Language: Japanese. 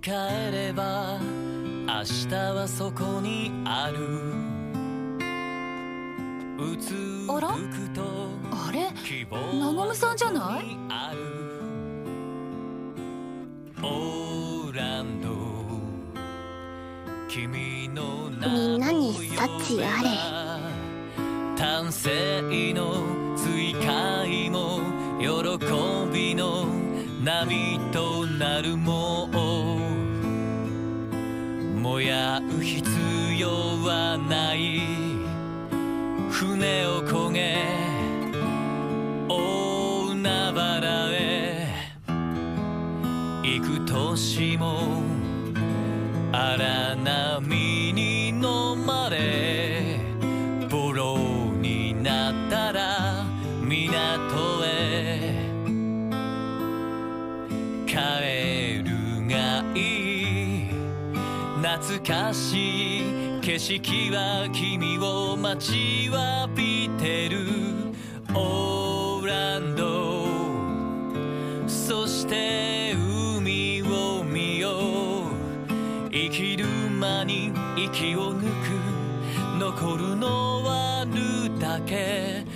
返れば明日はそこにある。うつあらむくとあれ？希望なごむさんじゃない？そこにあるオーランド君のみんなに幸あれ波となるも燃やう必要はない。船を焦げ大海原へ。幾年も荒波帰るがいい。懐かしい景色は君を待ちわびてる。オーランド。そして海を見よう。生きる間に息を抜く。残るのはルだけ。